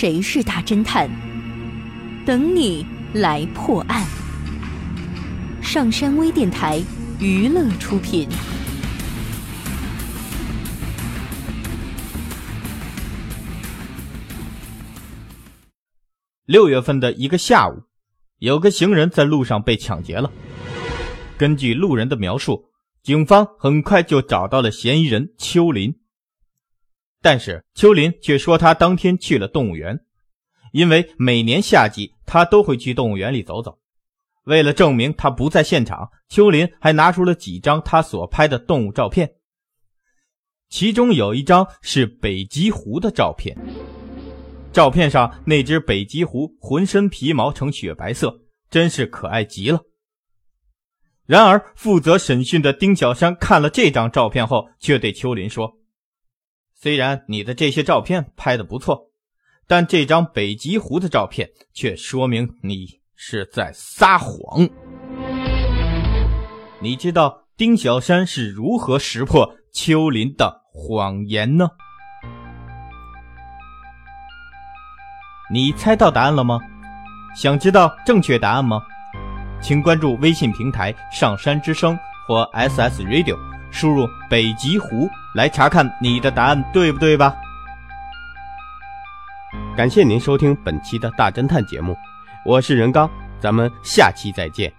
谁是大侦探？等你来破案。上山微电台娱乐出品。六月份的一个下午，有个行人在路上被抢劫了。根据路人的描述，警方很快就找到了嫌疑人秋林。但是秋林却说他当天去了动物园，因为每年夏季他都会去动物园里走走。为了证明他不在现场，秋林还拿出了几张他所拍的动物照片，其中有一张是北极狐的照片。照片上那只北极狐浑身皮毛呈雪白色，真是可爱极了。然而，负责审讯的丁小山看了这张照片后，却对秋林说：“虽然你的这些照片拍的不错，但这张北极狐的照片却说明你是在撒谎。”你知道丁小山是如何识破秋林的谎言呢？你猜到答案了吗？想知道正确答案吗？请关注微信平台“上山之声”或 SS Radio，输入“北极狐”来查看你的答案对不对吧？感谢您收听本期的大侦探节目，我是任刚，咱们下期再见。